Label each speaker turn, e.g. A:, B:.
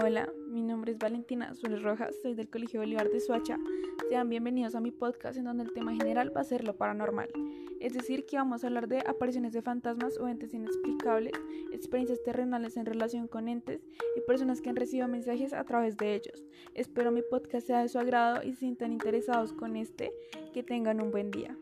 A: Hola, mi nombre es Valentina Suárez Rojas, soy del Colegio Bolívar de Suacha. Sean bienvenidos a mi podcast en donde el tema general va a ser lo paranormal. Es decir, que vamos a hablar de apariciones de fantasmas o entes inexplicables, experiencias terrenales en relación con entes y personas que han recibido mensajes a través de ellos. Espero mi podcast sea de su agrado y si sientan interesados con este, que tengan un buen día.